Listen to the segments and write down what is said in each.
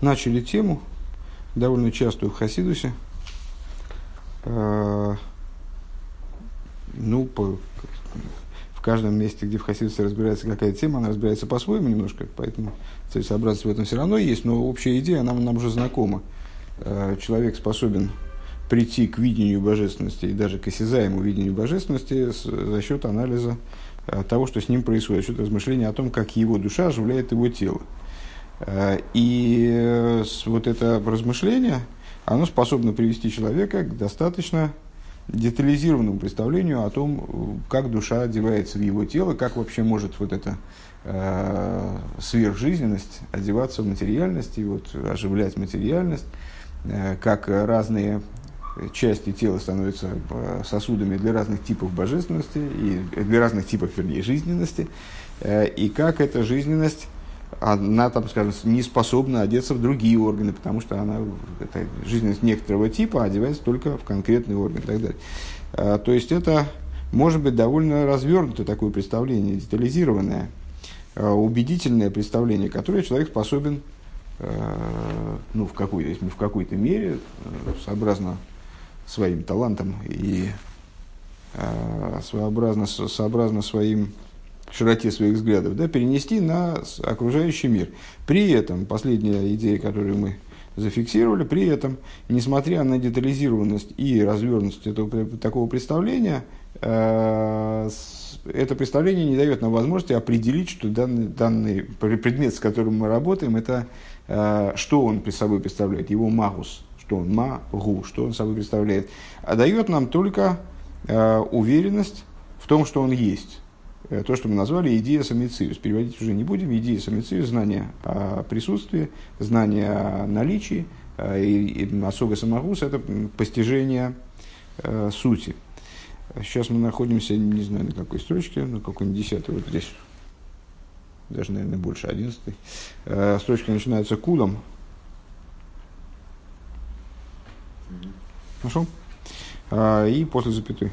начали тему, довольно частую в Хасидусе. Э, ну, по, в каждом месте, где в Хасидусе разбирается какая-то тема, она разбирается по-своему немножко, поэтому целесообразность в этом все равно есть, но общая идея, она нам уже знакома. Э, человек способен прийти к видению божественности и даже к осязаемому видению божественности за счет анализа э, того, что с ним происходит, за счет размышления о том, как его душа оживляет его тело. Э, и вот это размышление, оно способно привести человека к достаточно детализированному представлению о том, как душа одевается в его тело, как вообще может вот эта э, сверхжизненность одеваться в материальность и вот оживлять материальность, э, как разные части тела становятся э, сосудами для разных типов божественности и для разных типов, вернее, жизненности, э, и как эта жизненность она, там, скажем, не способна одеться в другие органы, потому что она, это жизненность некоторого типа одевается только в конкретный орган и так далее. А, то есть это может быть довольно развернутое такое представление, детализированное, а, убедительное представление, которое человек способен а, ну, в, какой, в какой-то мере, сообразно своим талантам и своеобразно, сообразно своим широте своих взглядов, да, перенести на окружающий мир. При этом, последняя идея, которую мы зафиксировали, при этом, несмотря на детализированность и развернутость этого, такого представления, э, это представление не дает нам возможности определить, что данный, данный предмет, с которым мы работаем, это э, что он собой представляет, его магус, что он магу, что он собой представляет, а дает нам только э, уверенность в том, что он есть то, что мы назвали идея самициус. Переводить уже не будем. Идея самициус – знание о присутствии, знание о наличии. Э, и, и особый самогус – это постижение э, сути. Сейчас мы находимся, не знаю, на какой строчке, на какой-нибудь десятой, вот здесь. Даже, наверное, больше одиннадцатой. Э, строчка начинается кулом. Нашел? Э, и после запятой.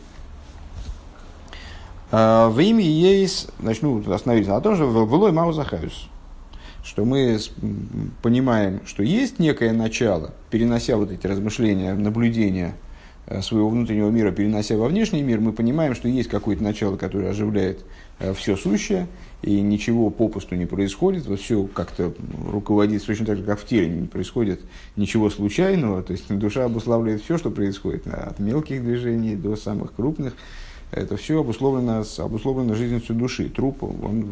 А, в имя есть, начну остановиться на том, что в былой Маузахаюс, что мы понимаем, что есть некое начало, перенося вот эти размышления, наблюдения э, своего внутреннего мира, перенося во внешний мир, мы понимаем, что есть какое-то начало, которое оживляет э, все сущее, и ничего попусту не происходит, вот все как-то руководит точно так же, как в теле, не происходит ничего случайного, то есть душа обуславливает все, что происходит, от мелких движений до самых крупных, это все обусловлено, обусловлено жизненностью души. Труп, он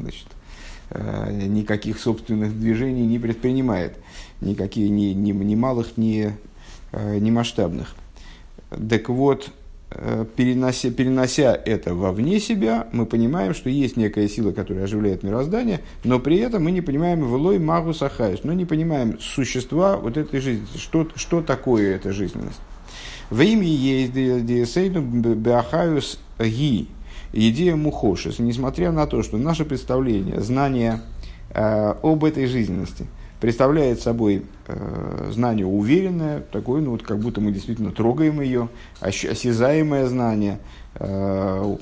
значит, э, никаких собственных движений не предпринимает, никаких, ни, ни, ни малых, ни, э, ни масштабных. Так вот, э, перенося, перенося это вовне себя, мы понимаем, что есть некая сила, которая оживляет мироздание, но при этом мы не понимаем велой магу сахаюс, но не понимаем существа вот этой жизни, что, что такое эта жизненность. В имя есть диесейну беахаюс ги, идея мухошис, несмотря на то, что наше представление, знание э, об этой жизненности представляет собой э, знание уверенное, такое, ну вот как будто мы действительно трогаем ее, осязаемое знание, э,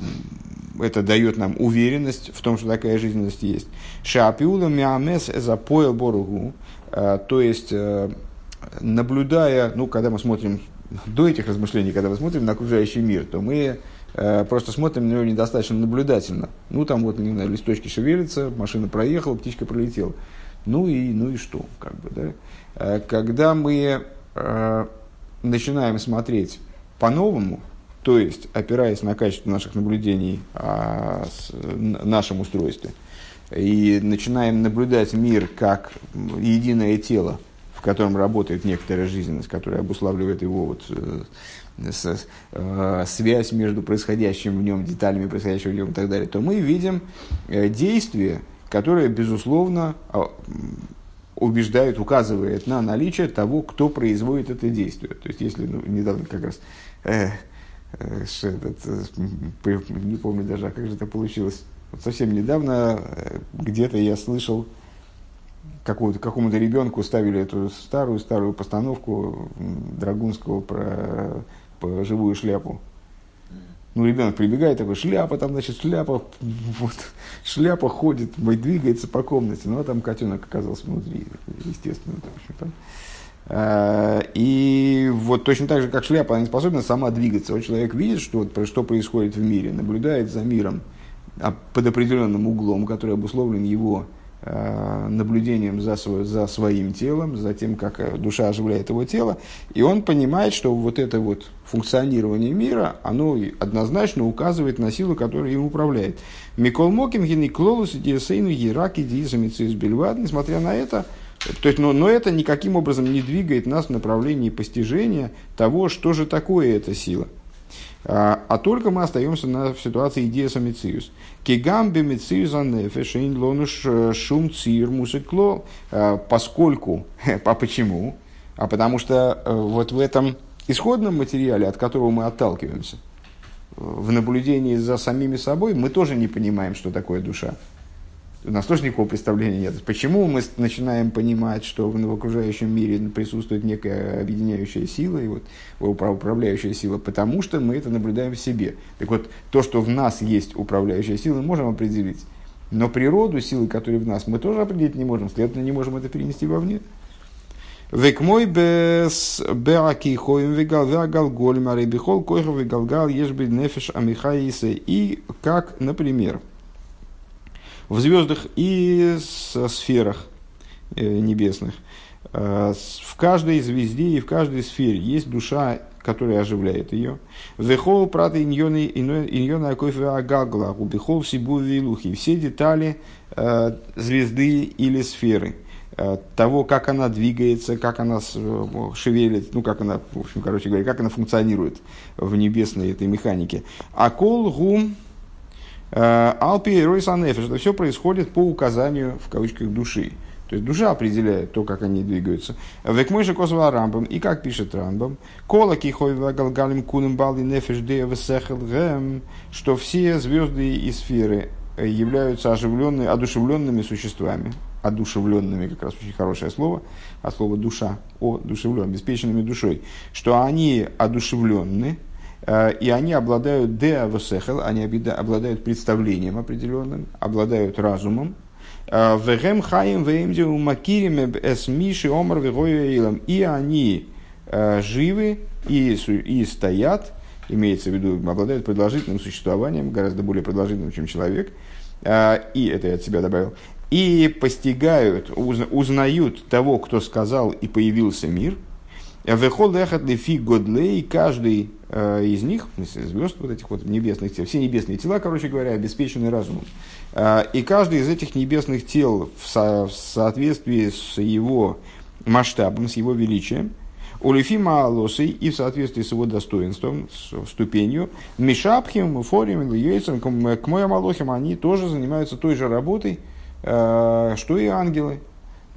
это дает нам уверенность в том, что такая жизненность есть. Шапиула миамес запоил боругу, э, то есть э, наблюдая, ну, когда мы смотрим до этих размышлений, когда мы смотрим на окружающий мир, то мы э, просто смотрим на него недостаточно наблюдательно. Ну, там вот, не знаю, листочки шевелятся, машина проехала, птичка пролетела. Ну и, ну и что, как бы, да? Э, когда мы э, начинаем смотреть по-новому, то есть опираясь на качество наших наблюдений о с, нашем устройстве, и начинаем наблюдать мир как единое тело, в котором работает некоторая жизненность, которая обуславливает его вот, э, э, связь между происходящим в нем, деталями происходящего в нем и так далее, то мы видим э, действие, которое, безусловно, а, убеждает, указывает на наличие того, кто производит это действие. То есть, если ну, недавно как раз, э, этот, не помню даже, а как же это получилось, вот совсем недавно где-то я слышал, какому-то ребенку ставили эту старую-старую постановку Драгунского про, про живую шляпу. Ну, ребенок прибегает, такой, шляпа, там, значит, шляпа, вот, шляпа ходит, двигается по комнате. Ну, а там котенок оказался внутри, естественно. Общем, там. А, и вот точно так же, как шляпа, она не способна сама двигаться. Вот человек видит, что, вот, что происходит в мире, наблюдает за миром а, под определенным углом, который обусловлен его наблюдением за, свой, за своим телом, за тем, как э, душа оживляет его тело, и он понимает, что вот это вот функционирование мира, оно однозначно указывает на силу, которая им управляет. Микол Моким, Гениклолус, Диесейну, Ераки, Диесамицис Бельвад, несмотря на это, то есть, но, но это никаким образом не двигает нас в направлении постижения того, что же такое эта сила – а, а только мы остаемся на, в ситуации идея самициус. Кигам бемициус анефешин лонуш э, шум цир мусыкло. А, поскольку, а почему? А потому что э, вот в этом исходном материале, от которого мы отталкиваемся, в наблюдении за самими собой, мы тоже не понимаем, что такое душа у нас тоже никакого представления нет. Почему мы начинаем понимать, что в окружающем мире присутствует некая объединяющая сила и вот управляющая сила? Потому что мы это наблюдаем в себе. Так вот, то, что в нас есть управляющая сила, мы можем определить. Но природу силы, которые в нас, мы тоже определить не можем. Следовательно, не можем это перенести вовне. Век мой без беаки хоим вегал вегал голем аребихол койхов вегал гал ешби нефеш амихаисе. И как, например, в звездах и сферах э, небесных. Э, в каждой звезде и в каждой сфере есть душа, которая оживляет ее. Вехол праты иньона акофе агагла, убихол сибу вилухи. Все детали э, звезды или сферы того, как она двигается, как она шевелит, ну, как она, в общем, короче говоря, как она функционирует в небесной этой механике. Акол гум Э, Алпи Ройсанефиш, это все происходит по указанию, в кавычках, души. То есть душа определяет то, как они двигаются. Век же косва рамбам, и как пишет рамбам, кола кихой галгалим кунем балди нефиш что все звезды и сферы э, являются оживленными, одушевленными существами. Одушевленными, как раз очень хорошее слово, а слово душа, одушевлен, обеспеченными душой. Что они одушевленные. Э, и они обладают деавосехел, они обладают представлением определенным, обладают разумом. Э, вегем хаим веемди умакирим эс миши омар И они э, живы и, и стоят, имеется в виду, обладают продолжительным существованием, гораздо более продолжительным, чем человек. И это я от себя добавил. И постигают, узнают того, кто сказал и появился мир – Вехол эхат лифи годлей, каждый э, из них, звезд вот этих вот небесных тел, все небесные тела, короче говоря, обеспечены разумом. Э, и каждый из этих небесных тел в, со, в соответствии с его масштабом, с его величием, Улифи Маалосы и в соответствии с его достоинством, с ступенью, Мишапхим, Форим, Йойцем, к Моямалохим, они тоже занимаются той же работой, э, что и ангелы.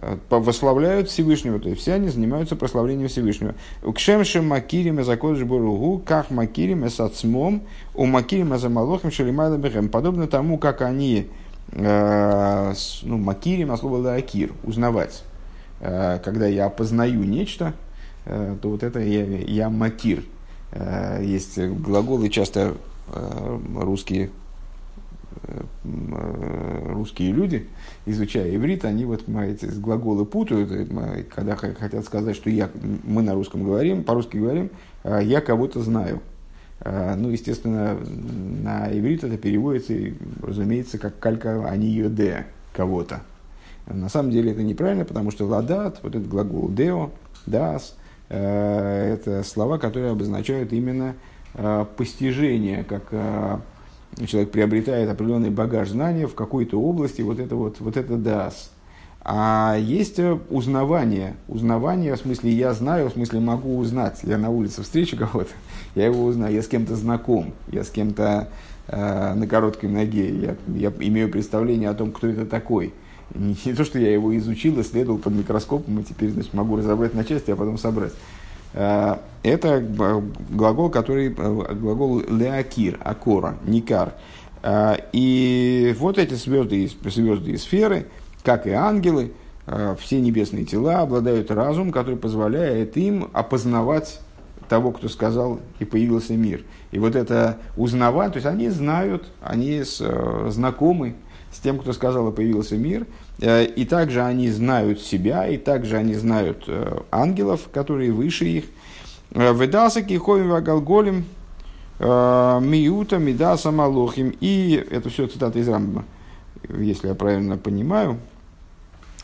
Э, восславляют Всевышнего, то есть все они занимаются прославлением Всевышнего. Кшемшем макирим закодыш боругу, как макирим эсацмом, у макирим эзамалохим шелимайла бехем. Подобно тому, как они, э, ну, макирим, а слово лаакир, узнавать. Э, когда я опознаю нечто, э, то вот это я, я макир. Э, есть глаголы, часто э, русские русские люди, изучая иврит, они вот эти глаголы путают, когда хотят сказать, что я, мы на русском говорим, по-русски говорим, а я кого-то знаю. А, ну, естественно, на иврит это переводится, разумеется, как калька они йоде кого-то. На самом деле это неправильно, потому что ладат, вот этот глагол део, дас, э, это слова, которые обозначают именно э, постижение, как человек приобретает определенный багаж знания в какой-то области, вот это вот, вот это дас. А есть э, узнавание. Узнавание в смысле я знаю, в смысле могу узнать. Я на улице встречу кого-то, я его узнаю, я с кем-то знаком, я с кем-то э, на короткой ноге, я, я имею представление о том, кто это такой. Не, не то, что я его изучил, исследовал под микроскопом, и теперь значит, могу разобрать на части, а потом собрать. Э, это глагол, который э, глагол леакир, акора, никар. Э, и вот эти звезды, звезды и сферы, как и ангелы, все небесные тела обладают разумом, который позволяет им опознавать того, кто сказал, и появился мир. И вот это узнавание, то есть они знают, они знакомы с тем, кто сказал, и появился мир, и также они знают себя, и также они знают э, ангелов, которые выше их. Ведаса киховим вагалголим миута мидаса малохим. И это все цитата из Рамбама, если я правильно понимаю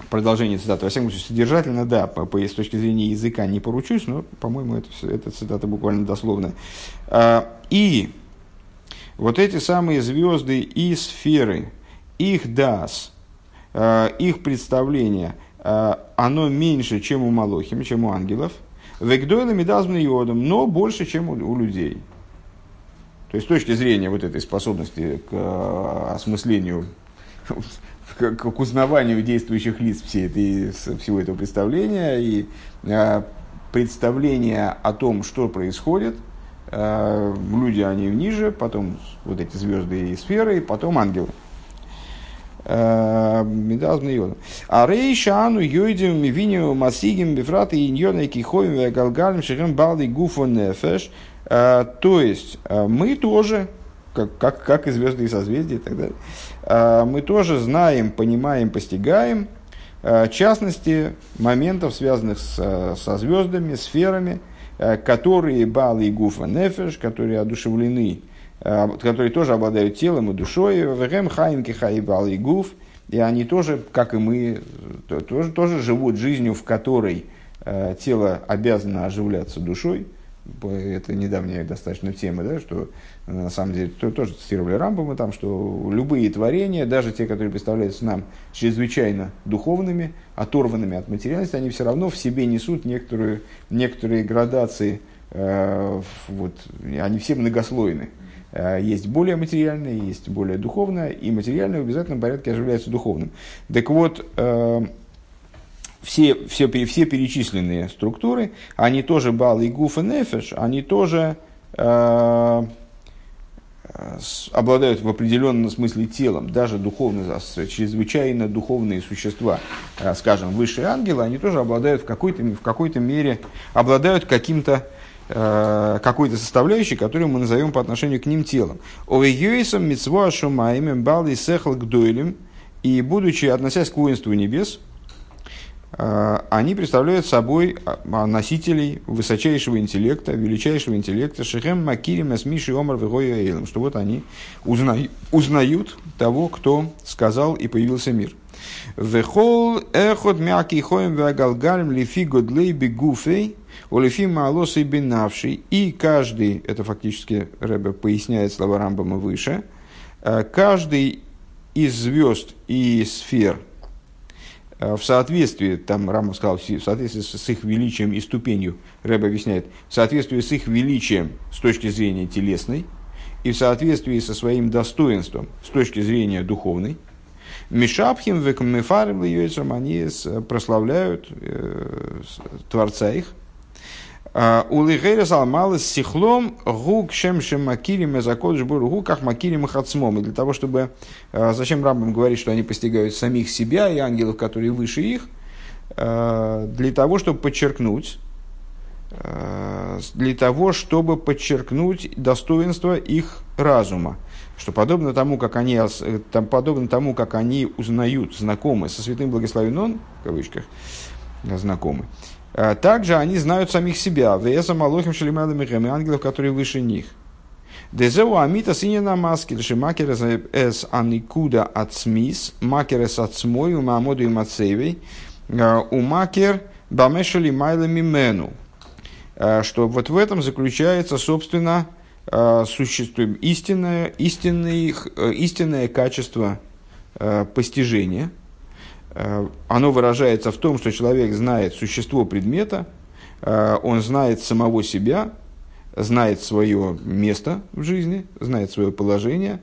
продолжение цитаты. Во всяком случае, содержательно, да, по, по, с точки зрения языка не поручусь, но, по-моему, это, это цитата буквально дословная. И вот эти самые звезды и сферы, их дас, их представление, а, оно меньше, чем у Малохим, чем у ангелов. Вегдойлами дазмны йодом, но больше, чем у, людей. То есть, с точки зрения вот этой способности к а, осмыслению к, к узнаванию действующих лиц всей этой, всего этого представления и э, представление о том, что происходит. Э, люди, они ниже, потом вот эти звезды и сферы, и потом ангелы. А рей шану йойдем мивиню масигим бифрат и иньона кихоем галгалем шерем балды гуфо нефеш. То есть мы тоже, как, как, как и звезды и созвездия и так далее, а, мы тоже знаем, понимаем, постигаем частности моментов, связанных с, со звездами, сферами, которые Бал и Гуфа Нефеш, которые одушевлены, которые тоже обладают телом и душой, Вегем Хаим Кихай Бал и Гуф, и они тоже, как и мы, тоже, тоже живут жизнью, в которой тело обязано оживляться душой. Это недавняя достаточно тема, да, что на самом деле, то, тоже цитировали Рамбама там, что любые творения, даже те, которые представляются нам чрезвычайно духовными, оторванными от материальности, они все равно в себе несут некоторые, некоторые градации, э, вот, они все многослойны. Э, есть более материальное, есть более духовное, и материальное в обязательном порядке оживляется духовным. Так вот, э, все, все, все перечисленные структуры, они тоже Бал и Гуф и Нефеш, они тоже э, обладают в определенном смысле телом, даже духовно, чрезвычайно духовные существа, э, скажем, высшие ангелы, они тоже обладают в какой-то, в какой-то мере, обладают каким-то э, какой-то составляющей, которую мы назовем по отношению к ним телом. Овейюисом митцво шумаимем бали сехал гдойлем, и будучи, относясь к воинству небес, Э, они представляют собой а, носителей высочайшего интеллекта, величайшего интеллекта, Шехем Макирим Эсмиши Омар Вегоя что вот они узнают, узнают того, кто сказал и появился мир. Вехол эхот мяки хоем вегалгарим лифи годлей бегуфей, олифи маалосой бинавший. И каждый, это фактически Рэбе поясняет слова Рамбама выше, э, каждый из звезд и сфер – Э, в соответствии, там Рамов сказал, в соответствии с их величием и ступенью, Рэб объясняет, в соответствии с их величием с точки зрения телесной и в соответствии со своим достоинством с точки зрения духовной, Мишапхим векмефарим они прославляют э, Творца их, а, Улигейрес алмалыс сихлом гук шем шем макирим мезакодыш бургу как макирим хацмом. И для того, чтобы... А, зачем Рамбам говорит, что они постигают самих себя и ангелов, которые выше их? А, для того, чтобы подчеркнуть, для того, чтобы подчеркнуть достоинство их разума. Что подобно тому, как они, там, подобно тому, как они узнают, знакомы со святым благословен он, в кавычках, знакомы, также они знают самих себя. Веса Малохим Шалимадам ангелов, которые выше них. Дезеу амита синина маски, лишь макер эс аникуда от смис, макер эс от смой, у мамоду и мацевей, а, у макер бамешали майлами мену. А, что вот в этом заключается, собственно, существует истинное, истинное, истинное качество постижения – Э, оно выражается в том, что человек знает существо предмета, э, он знает самого себя, знает свое место в жизни, знает свое положение,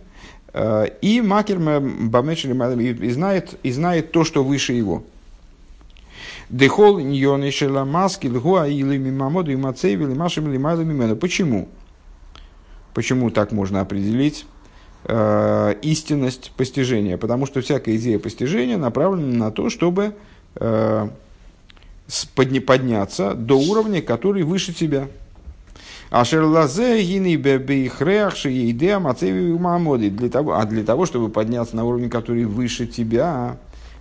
э, и макер и знает, и знает то, что выше его. Дехол ньоны шеламаски лгуа или мимамоду и мацейвили машем или Почему? Почему так можно определить? Э, истинность постижения, потому что всякая идея постижения направлена на то, чтобы э, подняться до уровня, который выше тебя. Ашер лазе гини бейхреахши идея мацеви мамоди. А для того, чтобы подняться на уровень, который выше тебя,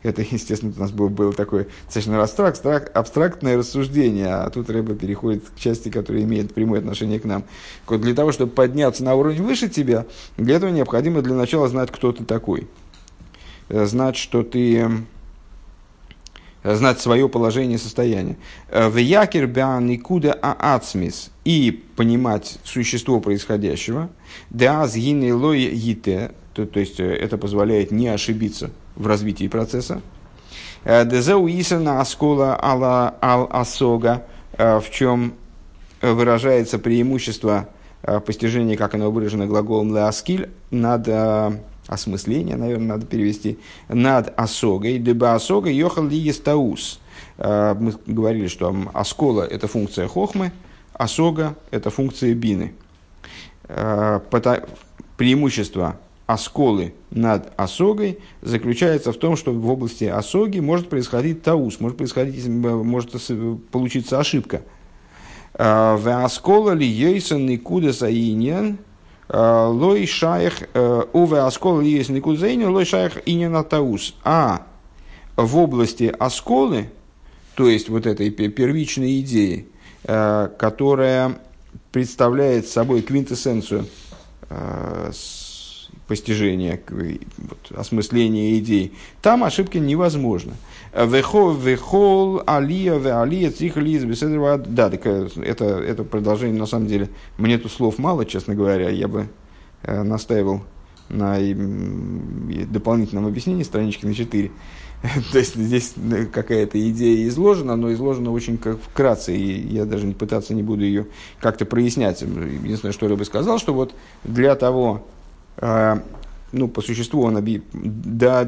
это, естественно, у нас было, было такое достаточно абстракт, абстрактное рассуждение, а тут рыба переходит к части, которая имеет прямое отношение к нам. Для того, чтобы подняться на уровень выше тебя, для этого необходимо для начала знать, кто ты такой. Э, знать, что ты знать свое положение и состояние. Э, в якер никуда аацмис и понимать существо происходящего. Деаз лой ите, то есть э, это позволяет не ошибиться в развитии процесса. Э, Дезеу исана аскола ала ал асога, в чем выражается преимущество постижения, как оно выражено глаголом леаскиль, над осмысление, наверное, надо перевести, над осогой, дыба осога йохал ли естаус. А, мы говорили, что оскола – это функция хохмы, осога – это функция бины. А, преимущество осколы над осогой заключается в том, что в области осоги может происходить таус, может, происходить, может получиться ошибка. А, в оскола ли ейсан никуда Э, лой шаях э, уве оскол есть никудзейни, лой шаях и не натаус. А в области осколы, то есть вот этой первичной идеи, э, которая представляет собой квинтэссенцию постижения, вот, осмысления идей, там ошибки невозможно. Вехол алия ве алия цих Да, так это, это продолжение, на самом деле, мне тут слов мало, честно говоря, я бы э, настаивал на дополнительном объяснении странички на 4. То есть здесь э, какая-то идея изложена, но изложена очень как вкратце, и я даже пытаться не буду ее как-то прояснять. Единственное, что я бы сказал, что вот для того, э, ну, по существу он оби... да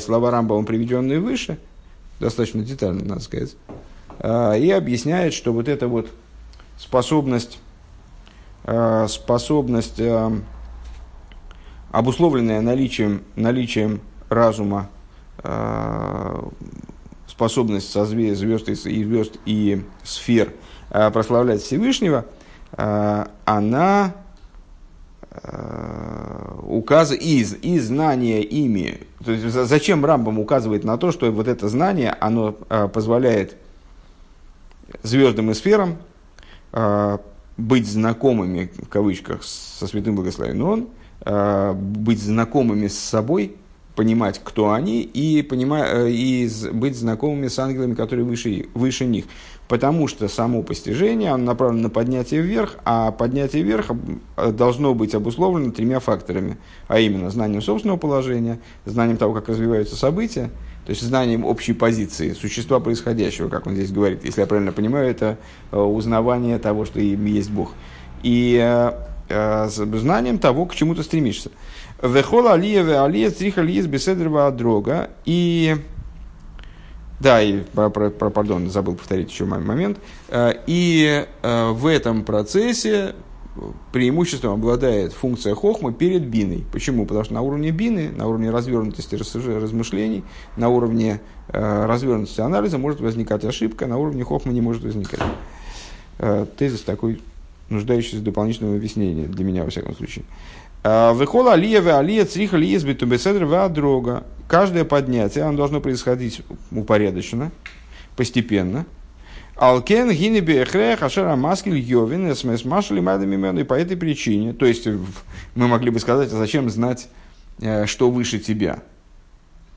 слова Рамбова, приведенные выше, достаточно детально, надо сказать, а, и объясняет, что вот эта вот способность, а, способность а, обусловленная наличием, наличием разума, способность созвездий звезд и звезд и сфер прославлять Всевышнего, она указ из, и знание ими. То есть, зачем Рамбам указывает на то, что вот это знание, оно э, позволяет звездам и сферам э, быть знакомыми, в кавычках, со святым благословен он, быть знакомыми с собой, понимать, кто они, и, понимать, и быть знакомыми с ангелами, которые выше, выше них. Потому что само постижение оно направлено на поднятие вверх, а поднятие вверх э, должно быть обусловлено тремя факторами, а именно знанием собственного положения, знанием того, как развиваются события, то есть знанием общей позиции, существа происходящего, как он здесь говорит, если я правильно понимаю, это э, узнавание того, что им есть Бог, и э, знанием того, к чему ты стремишься. Вехола алия алия цриха лиес беседрова дрога и да, и, про, про, пардон, забыл повторить еще момент. Э, и э, в этом процессе преимуществом обладает функция хохмы перед биной. Почему? Потому что на уровне бины, на уровне развернутости размышлений, на уровне э, развернутости анализа может возникать ошибка, на уровне хохмы не может возникать. Тезис такой, нуждающийся в дополнительном объяснении, для меня, во всяком случае. Выхола алия ве алия цриха лиезбиту беседр ве дрога. Каждое поднятие, оно должно происходить упорядоченно, постепенно. Алкен гинеби эхрех ашера маскель йовин смс машали мадами И по этой причине, то есть мы могли бы сказать, а зачем знать, э, что выше тебя?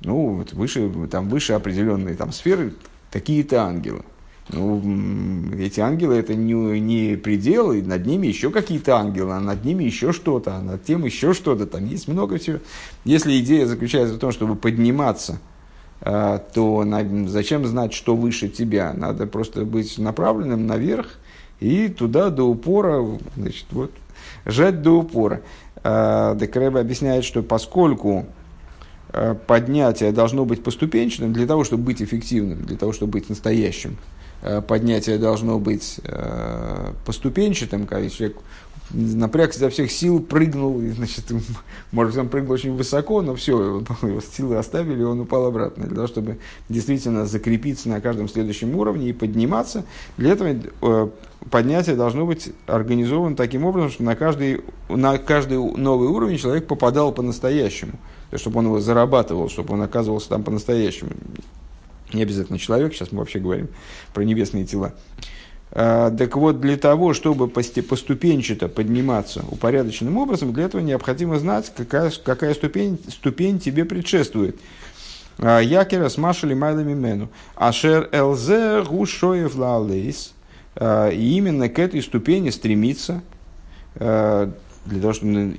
Ну, вот выше, там выше определенные там сферы, такие-то ангелы. Ну, эти ангелы это не, не пределы, над ними еще какие-то ангелы, а над ними еще что-то, а над тем еще что-то, там есть много всего. Если идея заключается в том, чтобы подниматься, а, то зачем знать, что выше тебя? Надо просто быть направленным наверх и туда до упора, значит, вот, жать до упора. А, Декреба объясняет, что поскольку а, поднятие должно быть поступенчатым для того, чтобы быть эффективным, для того, чтобы быть настоящим, поднятие должно быть поступенчатым, когда человек напрягся изо всех сил, прыгнул, и, значит, может быть, он прыгнул очень высоко, но все, его силы оставили, он упал обратно. Для того, чтобы действительно закрепиться на каждом следующем уровне и подниматься, для этого э, поднятие должно быть организовано таким образом, что на каждый, на каждый новый уровень человек попадал по-настоящему, чтобы он его зарабатывал, чтобы он оказывался там по-настоящему. Не обязательно человек, сейчас мы вообще говорим про небесные тела. А, так вот, для того, чтобы поступенчато подниматься упорядоченным образом, для этого необходимо знать, какая, какая ступень, ступень тебе предшествует. А, Якера с Машали Майлами Мену. Ашер ЛЗ Гушоев Лалейс. А, и именно к этой ступени стремиться, для того, чтобы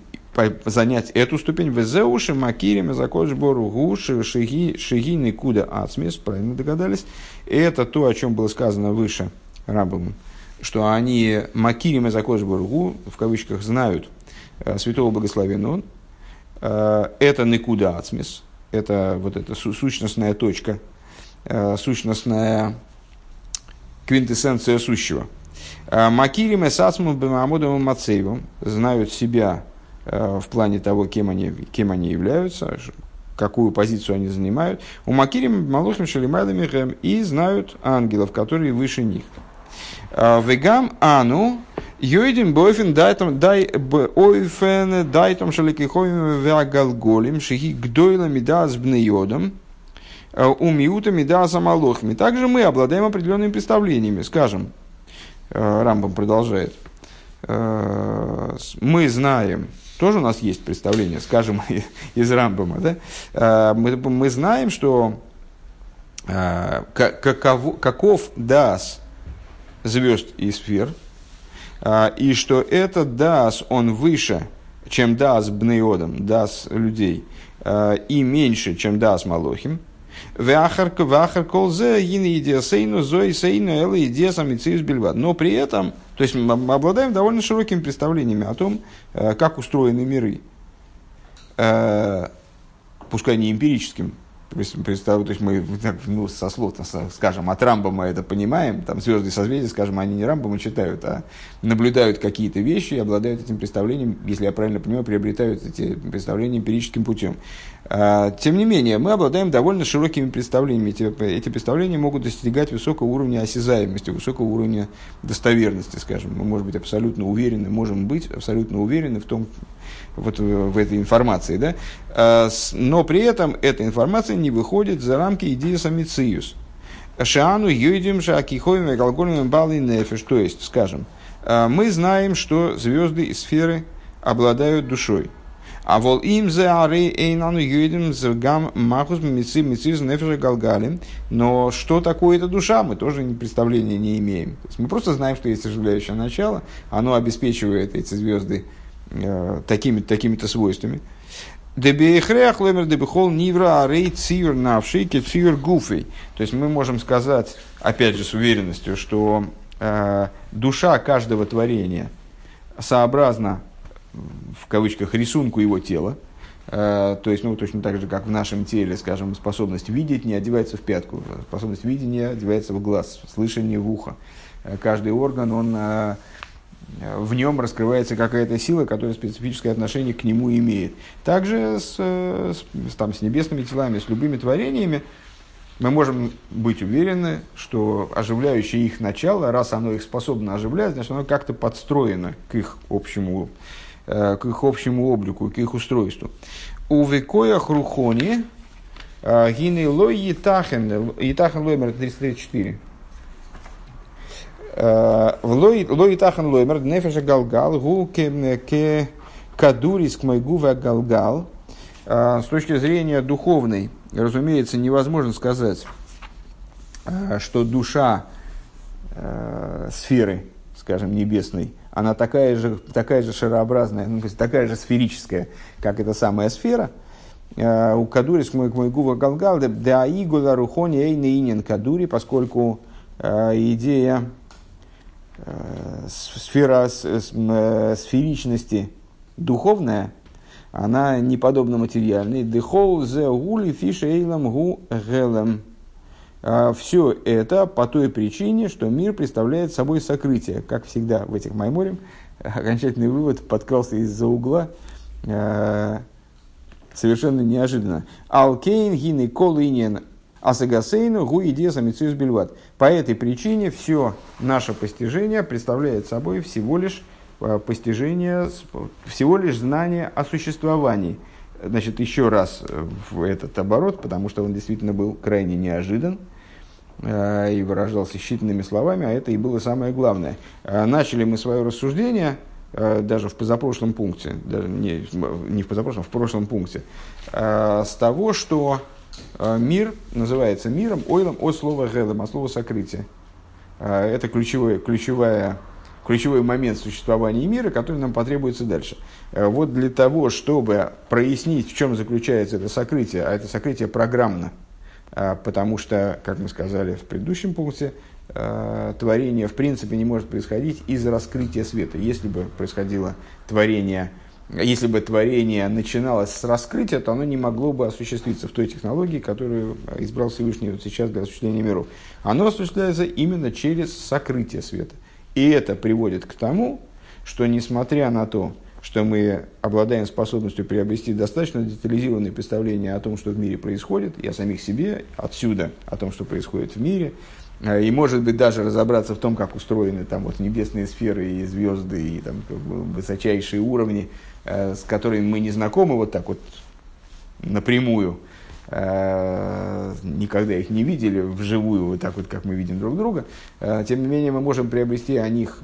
занять эту ступень. Везеуши макирим закодж гуши шиги шиги куда ацмис. Правильно догадались. Это то, о чем было сказано выше Рамбамом, что они макирим и закошбургу, в кавычках, знают э, святого благословенного, э, это никуда ацмис, это вот эта сущностная точка, э, сущностная квинтэссенция сущего. Макирим и сацму бемамудовым мацеевым знают себя в плане того, кем они, кем они являются, какую позицию они занимают. У Макирим Малухим Шалимайлами и знают ангелов, которые выше них. А, вегам ану, Йойдим бойфен дайтом дай ойфен дайтом шаликихоим веагалголим шихи гдойла мидас бнеодом а, у миута мидаса малохми. Также мы обладаем определенными представлениями. Скажем, а, Рамбам продолжает. Мы знаем, тоже у нас есть представление, скажем, из Рамбама, да? мы, мы знаем, что каков, каков дас звезд и сфер, а, и что этот дас, он выше, чем дас бнеодом, дас людей, а, и меньше, чем дас малохим. Но при этом, то есть мы обладаем довольно широкими представлениями о том, а, как устроены миры. Пускай не эмпирическим представь, то есть мы ну, со слов, скажем, от Рамбома это понимаем, там звезды созвездия, скажем, они не Рамбома читают, а наблюдают какие-то вещи и обладают этим представлением, если я правильно понимаю, приобретают эти представления эмпирическим путем. А, тем не менее, мы обладаем довольно широкими представлениями. Эти, эти представления могут достигать высокого уровня осязаемости, высокого уровня достоверности, скажем. Мы можем быть абсолютно уверены, можем быть абсолютно уверены в том, вот в этой информации, да? А, но при этом эта информация не выходит за рамки идеи самициус. Шану юдим шакихоим галголим бали нефиш. То есть, скажем, а, мы знаем, что звезды и сферы обладают душой. А вол им за ари эйнану юдим гам махус мицы мициз нефиша галгалим. Но что такое эта душа, мы тоже представления не имеем. То есть мы просто знаем, что есть оживляющее начало, оно обеспечивает эти звезды Э, такими, такими-то свойствами. Дебехрех лемер дебехол нивра арей цивер навший кефир гуфей. То есть мы можем сказать, опять же с уверенностью, что э, душа каждого творения сообразна, в кавычках, рисунку его тела. Э, то есть, ну, точно так же, как в нашем теле, скажем, способность видеть не одевается в пятку, способность видения одевается в глаз, слышание в ухо. Э, каждый орган, он э, в нем раскрывается какая-то сила, которая специфическое отношение к нему имеет. Также с, с, там, с небесными телами, с любыми творениями мы можем быть уверены, что оживляющее их начало, раз оно их способно оживлять, значит, оно как-то подстроено к их общему, э, к их общему облику, к их устройству. У Хрухони э, Гины Лой Етахен, Етахен Лоймер 334. В лой тахан лоймер нефеша галгал гу ке кадурис к мой гува галгал. С точки зрения духовной, разумеется, невозможно сказать, что душа сферы, скажем, небесной, она такая же, такая же шарообразная, ну, такая же сферическая, как эта самая сфера. У кадурис к мой гува галгал, да игула рухони эйн кадури, поскольку идея Э, сфера э, сферичности духовная, она не подобна материальной. Дехол зе гули эйлам гу гелем. А, Все это по той причине, что мир представляет собой сокрытие. Как всегда в этих майморем, окончательный вывод подкрался из-за угла совершенно неожиданно. Алкейн гины колынен асагасейну гу идея самицуис бельват. По этой причине все наше постижение представляет собой всего лишь а, постижение, всего лишь знание о существовании. Значит, еще раз в этот оборот, потому что он действительно был крайне неожидан э, и выражался считанными словами, а это и было самое главное. Э, начали мы свое рассуждение э, даже в позапрошлом пункте, даже не, не в позапрошлом, в прошлом пункте, с того, что мир называется миром, ойлом от слова гелем, от слова сокрытие. Это ключевое, ключевая ключевой момент существования мира, который нам потребуется дальше. Э, вот для того, чтобы прояснить, в чем заключается это сокрытие, а это сокрытие программно, э, потому что, как мы сказали в предыдущем пункте, э, творение в принципе не может происходить из-за раскрытия света. Если бы происходило творение, если бы творение начиналось с раскрытия, то оно не могло бы осуществиться в той технологии, которую избрал Всевышний вот сейчас для осуществления миров. Оно осуществляется именно через сокрытие света. И это приводит к тому, что несмотря на то, что мы обладаем способностью приобрести достаточно детализированное представление о том, что в мире происходит, и о самих себе, отсюда, о том, что происходит в мире, э, и, может быть, даже разобраться в том, как устроены там, вот, небесные сферы и звезды, и там, высочайшие уровни, с которыми мы не знакомы вот так вот напрямую, Э, никогда их не видели вживую, вот так вот, как мы видим друг друга. Э, тем не менее, мы можем приобрести о них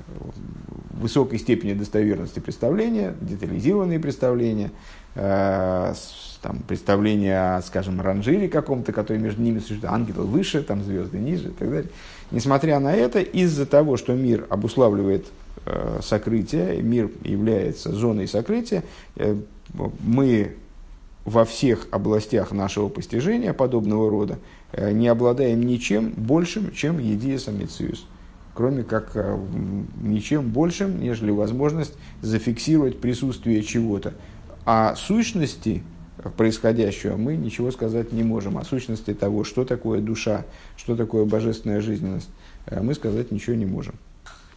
высокой степени достоверности представления, детализированные представления, э, там, представления о, скажем, ранжире каком-то, который между ними существует, ангелы выше, там, звезды ниже и так далее. Несмотря на это, из-за того, что мир обуславливает сокрытие, мир является зоной сокрытия, мы во всех областях нашего постижения подобного рода э, не обладаем ничем большим, чем едия самициус. Кроме как э, ничем большим, нежели возможность зафиксировать присутствие чего-то. О сущности происходящего мы ничего сказать не можем. О сущности того, что такое душа, что такое божественная жизненность, э, мы сказать ничего не можем.